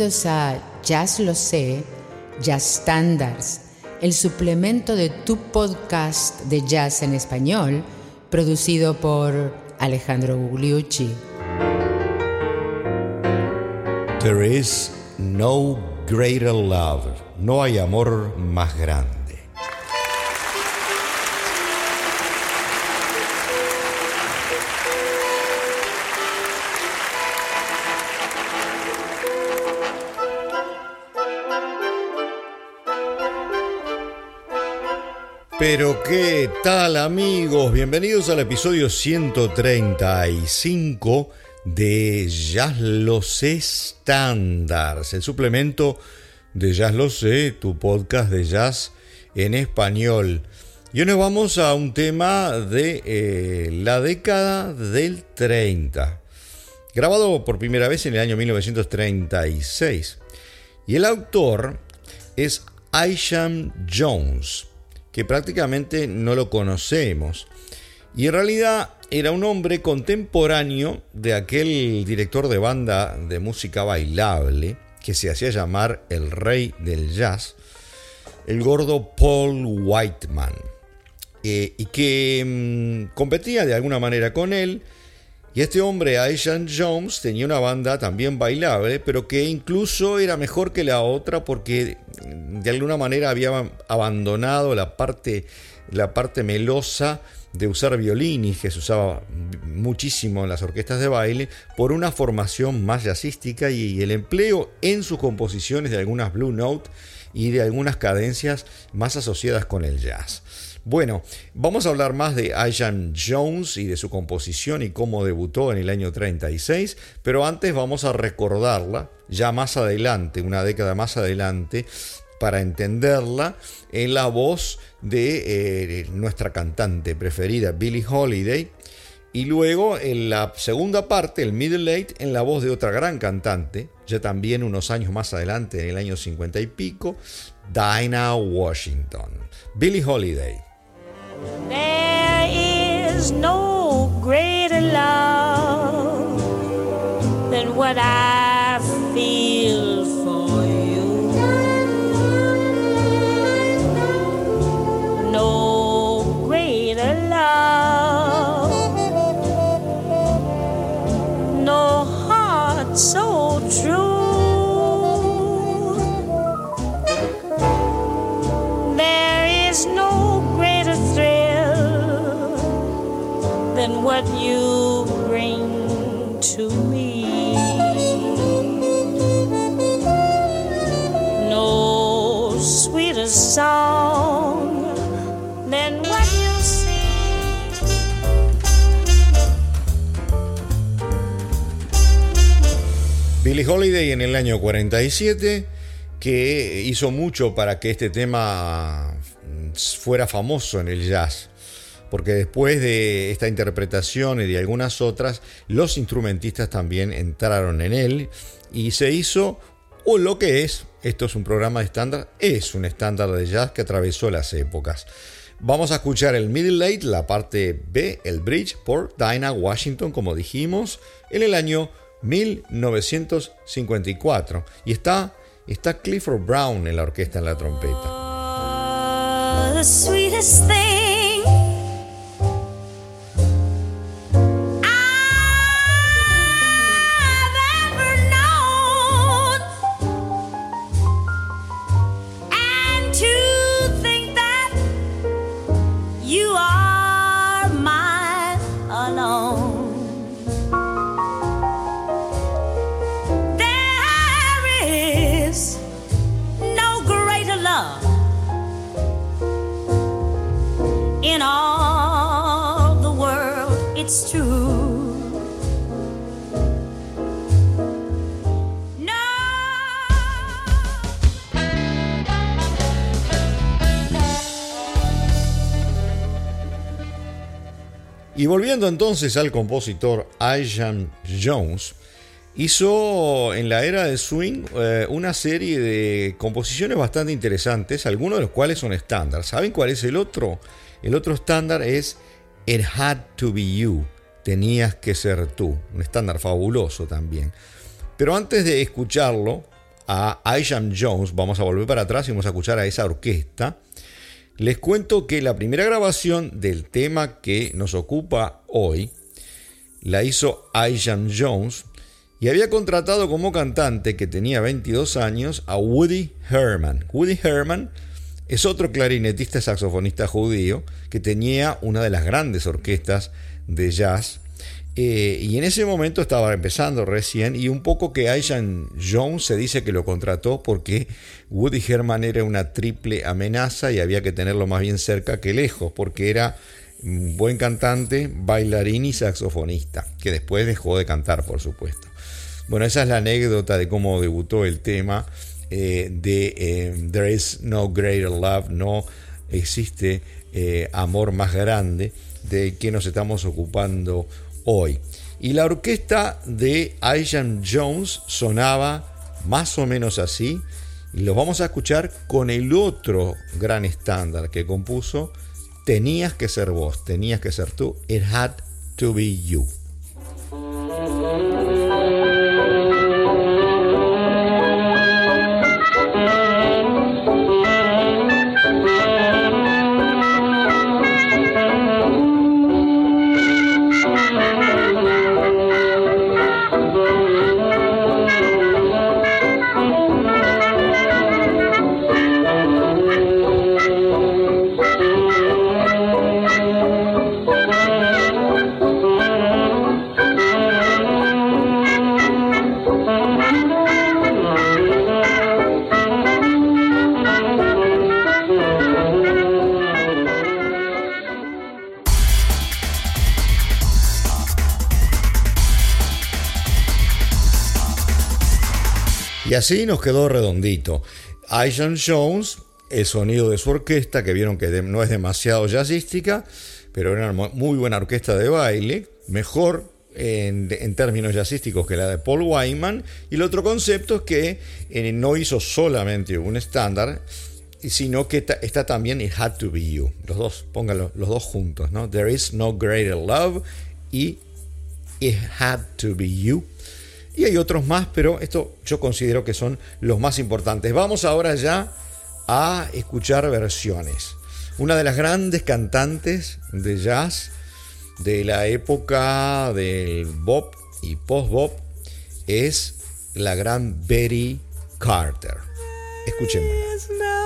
Bienvenidos a Jazz Lo Sé, Jazz Standards, el suplemento de tu podcast de jazz en español, producido por Alejandro Gugliucci. There is no greater love. No hay amor más grande Pero qué tal amigos, bienvenidos al episodio 135 de Jazz Los Estándares, el suplemento de Jazz Lo Sé, tu podcast de jazz en español. Y hoy nos vamos a un tema de eh, la década del 30, grabado por primera vez en el año 1936. Y el autor es Isham Jones que prácticamente no lo conocemos. Y en realidad era un hombre contemporáneo de aquel director de banda de música bailable que se hacía llamar el rey del jazz, el gordo Paul Whiteman, eh, y que mm, competía de alguna manera con él. Y este hombre, Aishan Jones, tenía una banda también bailable, pero que incluso era mejor que la otra porque de alguna manera había abandonado la parte, la parte melosa de usar violines, que se usaba muchísimo en las orquestas de baile, por una formación más jazzística y el empleo en sus composiciones de algunas blue note y de algunas cadencias más asociadas con el jazz. Bueno, vamos a hablar más de Ian Jones y de su composición y cómo debutó en el año 36, pero antes vamos a recordarla ya más adelante, una década más adelante, para entenderla en la voz de eh, nuestra cantante preferida, Billie Holiday, y luego en la segunda parte, el middle late, en la voz de otra gran cantante, ya también unos años más adelante, en el año 50 y pico, Dinah Washington. Billie Holiday. There is no greater love than what I Holiday en el año 47 que hizo mucho para que este tema fuera famoso en el jazz porque después de esta interpretación y de algunas otras, los instrumentistas también entraron en él y se hizo o lo que es, esto es un programa de estándar, es un estándar de jazz que atravesó las épocas. Vamos a escuchar el Middle Late, la parte B, el bridge, por Dinah Washington, como dijimos, en el año 1954. Y está, está Clifford Brown en la orquesta en la trompeta. Y volviendo entonces al compositor Ian Jones, hizo en la era del swing eh, una serie de composiciones bastante interesantes, algunos de los cuales son estándar. ¿Saben cuál es el otro? El otro estándar es It Had to Be You, tenías que ser tú, un estándar fabuloso también. Pero antes de escucharlo, a Isham Jones, vamos a volver para atrás y vamos a escuchar a esa orquesta. Les cuento que la primera grabación del tema que nos ocupa hoy la hizo Isham Jones y había contratado como cantante que tenía 22 años a Woody Herman. Woody Herman es otro clarinetista saxofonista judío que tenía una de las grandes orquestas de jazz. Eh, y en ese momento estaba empezando recién y un poco que Aishan Jones se dice que lo contrató porque Woody Herman era una triple amenaza y había que tenerlo más bien cerca que lejos porque era un buen cantante, bailarín y saxofonista, que después dejó de cantar por supuesto. Bueno, esa es la anécdota de cómo debutó el tema eh, de eh, There is no greater love, no existe amor más grande de que nos estamos ocupando hoy. Y la orquesta de Ian Jones sonaba más o menos así. Y los vamos a escuchar con el otro gran estándar que compuso. Tenías que ser vos, tenías que ser tú. It had to be you. Y así nos quedó redondito. Ian Jones, el sonido de su orquesta, que vieron que no es demasiado jazzística, pero era una muy buena orquesta de baile, mejor en, términos jazzísticos que la de Paul Wyman. Y el otro concepto es que eh, no hizo solamente un estándar, sino que está, también It Had to Be You. Los dos, pónganlo los dos juntos, ¿no? There is no greater love y It Had to Be You. Y hay otros más, pero esto yo considero que son los más importantes. Vamos ahora ya a escuchar versiones. Una de las grandes cantantes de jazz de la época del bop y post-bop es la gran Betty Carter. Escuchémosla.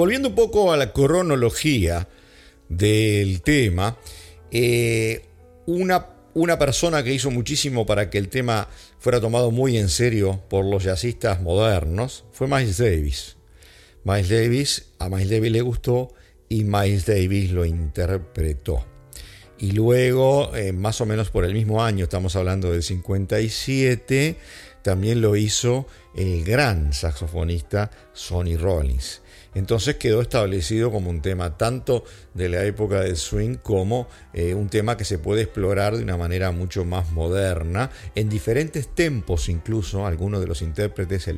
Volviendo un poco a la cronología del tema, eh, una, una persona que hizo muchísimo para que el tema fuera tomado muy en serio por los jazzistas modernos fue Miles Davis. Miles Davis, a Miles Davis le gustó y Miles Davis lo interpretó. Y luego, eh, más o menos por el mismo año, estamos hablando del 57, también lo hizo el gran saxofonista Sonny Rollins. Entonces quedó establecido como un tema tanto de la época del swing como eh, un tema que se puede explorar de una manera mucho más moderna, en diferentes tempos incluso, algunos de los intérpretes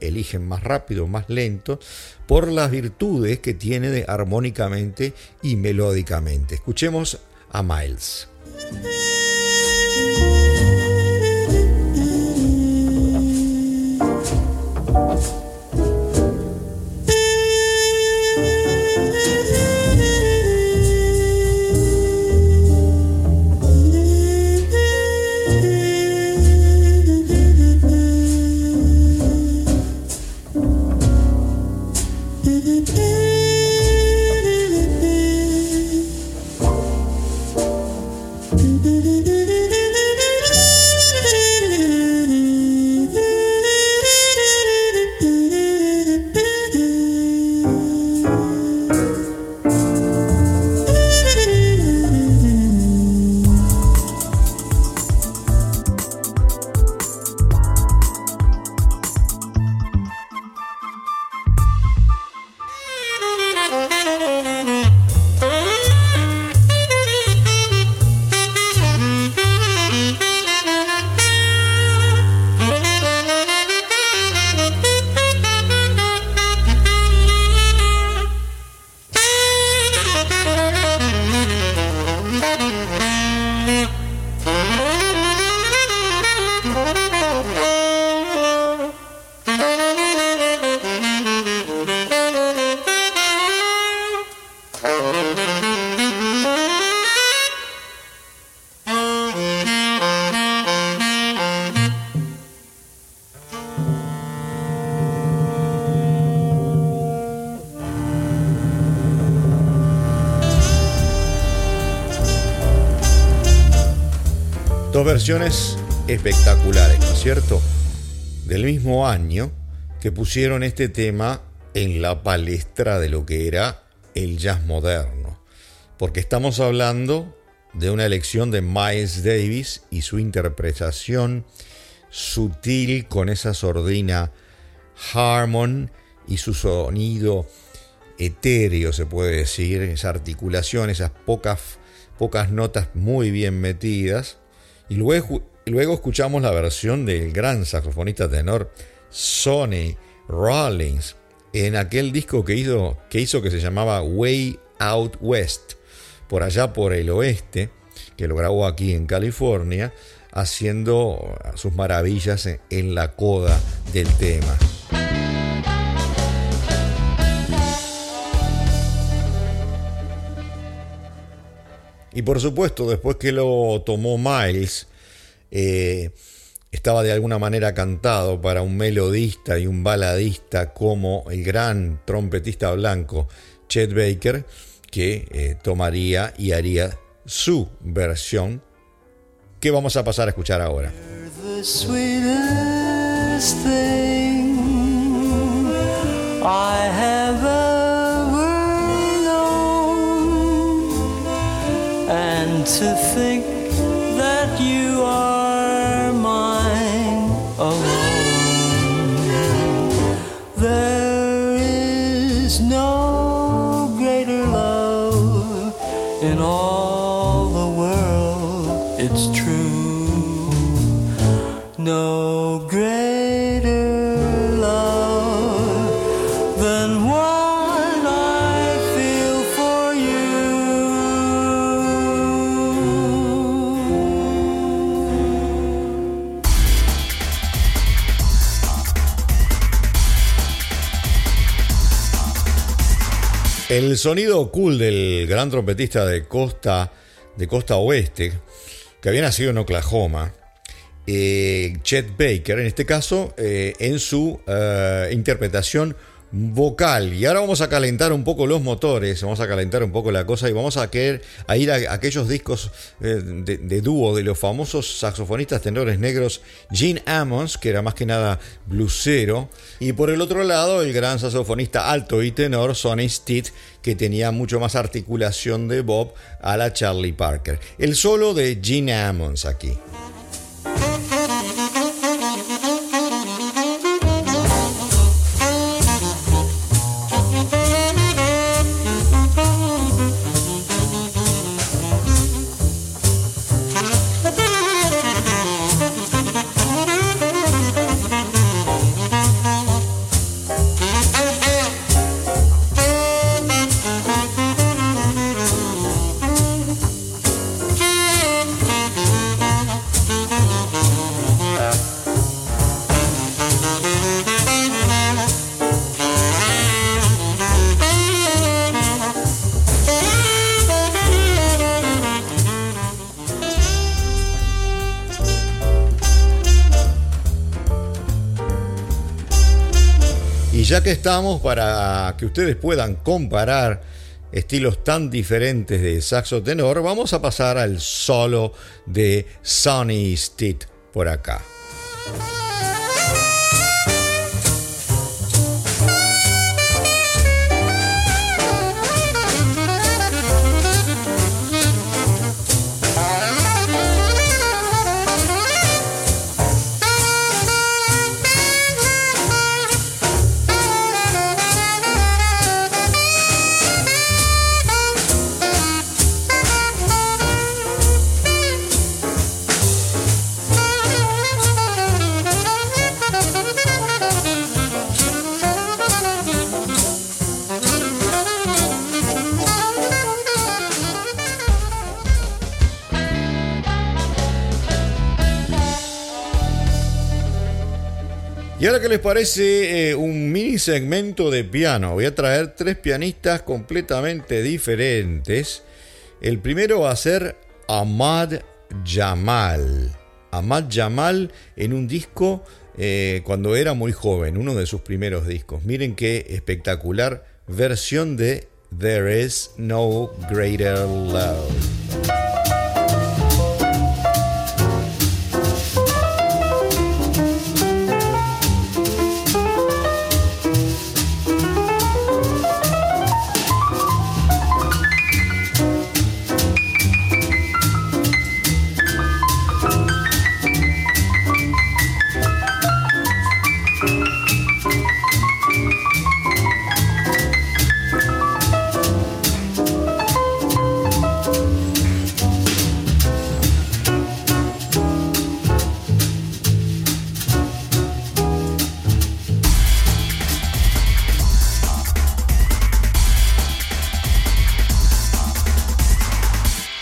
eligen más rápido, más lento, por las virtudes que tiene de armónicamente y melódicamente. Escuchemos a Miles. Espectaculares, ¿no es cierto? Del mismo año que pusieron este tema en la palestra de lo que era el jazz moderno. Porque estamos hablando de una elección de Miles Davis y su interpretación sutil con esa sordina Harmon y su sonido etéreo, se puede decir, esa articulación, esas pocas, pocas notas muy bien metidas. Y luego, luego escuchamos la versión del gran saxofonista tenor Sonny Rollins en aquel disco que hizo, que hizo que se llamaba Way Out West, por allá por el oeste, que lo grabó aquí en California, haciendo sus maravillas en la coda del tema. Y por supuesto, después que lo tomó Miles, eh, estaba de alguna manera cantado para un melodista y un baladista como el gran trompetista blanco Chet Baker, que eh, tomaría y haría su versión, que vamos a pasar a escuchar ahora. To think that you are mine alone. There is no greater love in all the world, it's true. No greater love than what El sonido cool del gran trompetista de costa, de costa oeste, que había nacido en Oklahoma, eh, Chet Baker, en este caso, eh, en su eh, interpretación vocal. Y ahora vamos a calentar un poco los motores, vamos a calentar un poco la cosa y vamos a, querer, ir a aquellos discos eh, de, de dúo de los famosos saxofonistas tenores negros Gene Ammons, que era más que nada blusero, y por el otro lado el gran saxofonista alto y tenor Sonny Stitt, que tenía mucho más articulación de Bob a la Charlie Parker. El solo de Gene Ammons aquí. Ya que estamos, para que ustedes puedan comparar estilos tan diferentes de saxo tenor, vamos a pasar al solo de Sonny Stitt por acá. ¿Qué les parece eh, un mini segmento de piano? Voy a traer tres pianistas completamente diferentes. El primero va a ser Ahmad Jamal. Ahmad Jamal en un disco eh, cuando era muy joven, uno de sus primeros discos. Miren qué espectacular versión de There is no greater love.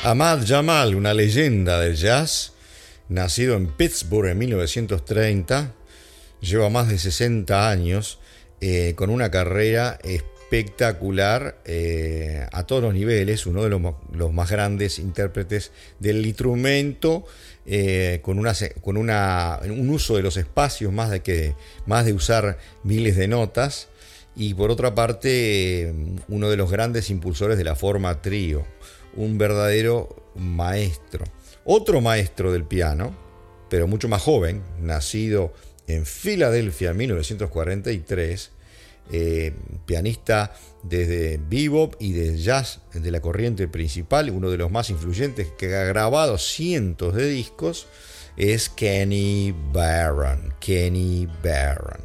Ahmad Jamal, una leyenda del jazz, nacido en Pittsburgh en 1930, lleva más de 60 años eh, con una carrera espectacular eh, a todos los niveles, uno de los, más grandes intérpretes del instrumento, eh, con, un uso de los espacios más de, que, más de usar miles de notas, y por otra parte, uno de los grandes impulsores de la forma trío, un verdadero maestro. Otro maestro del piano, pero mucho más joven, nacido en Filadelfia en 1943, eh, pianista desde bebop y de jazz de la corriente principal, uno de los más influyentes que ha grabado cientos de discos, es Kenny Barron. Kenny Barron.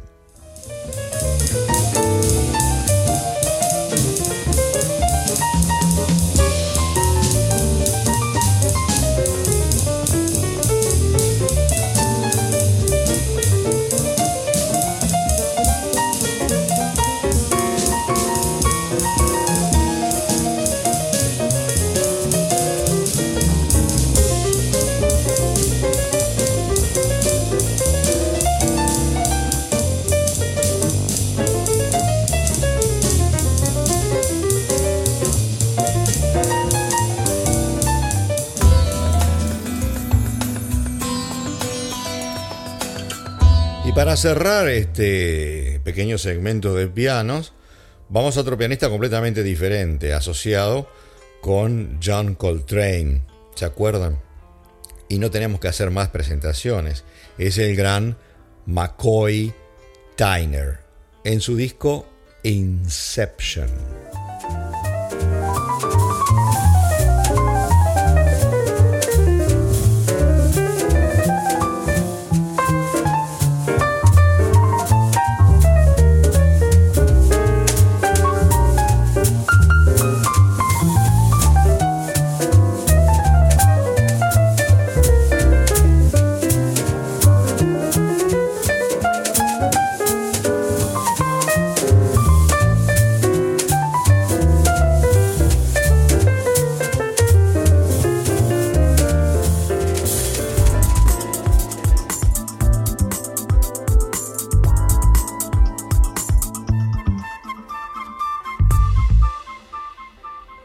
Cerrar este pequeño segmento de pianos, vamos a otro pianista completamente diferente, asociado con John Coltrane. ¿Se acuerdan? Y no tenemos que hacer más presentaciones. Es el gran McCoy Tyner en su disco Inception.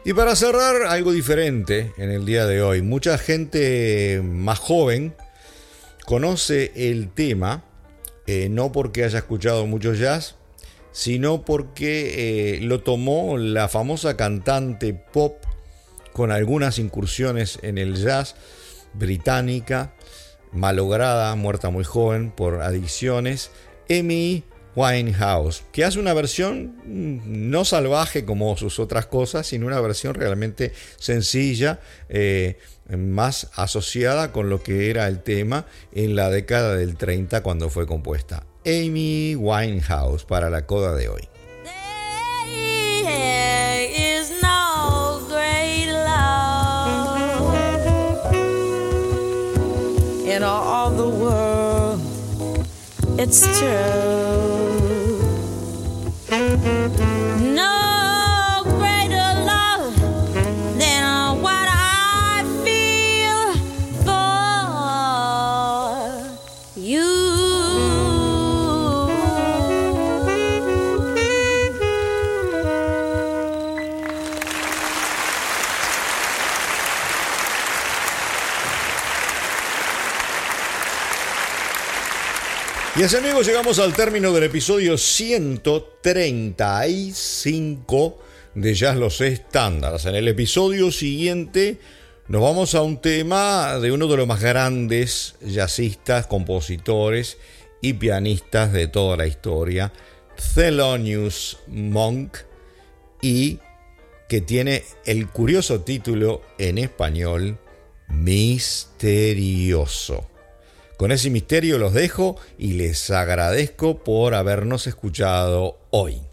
Y para cerrar, algo diferente en el día de hoy. Mucha gente más joven conoce el tema, eh, no porque haya escuchado mucho jazz, sino porque eh, lo tomó la famosa cantante pop con algunas incursiones en el jazz británica, malograda, muerta muy joven por adicciones, Amy Winehouse, que hace una versión mm, no salvaje como sus otras cosas, sino una versión realmente sencilla, eh, más asociada con lo que era el tema en la década del 30 cuando fue compuesta. Amy Winehouse para la coda de hoy. Y así amigos llegamos al término del episodio 135 de Jazz Los Estándares. En el episodio siguiente nos vamos a un tema de uno de los más grandes jazzistas, compositores y pianistas de toda la historia, Thelonious Monk, y que tiene el curioso título en español Misterioso. Con ese misterio los dejo y les agradezco por habernos escuchado hoy.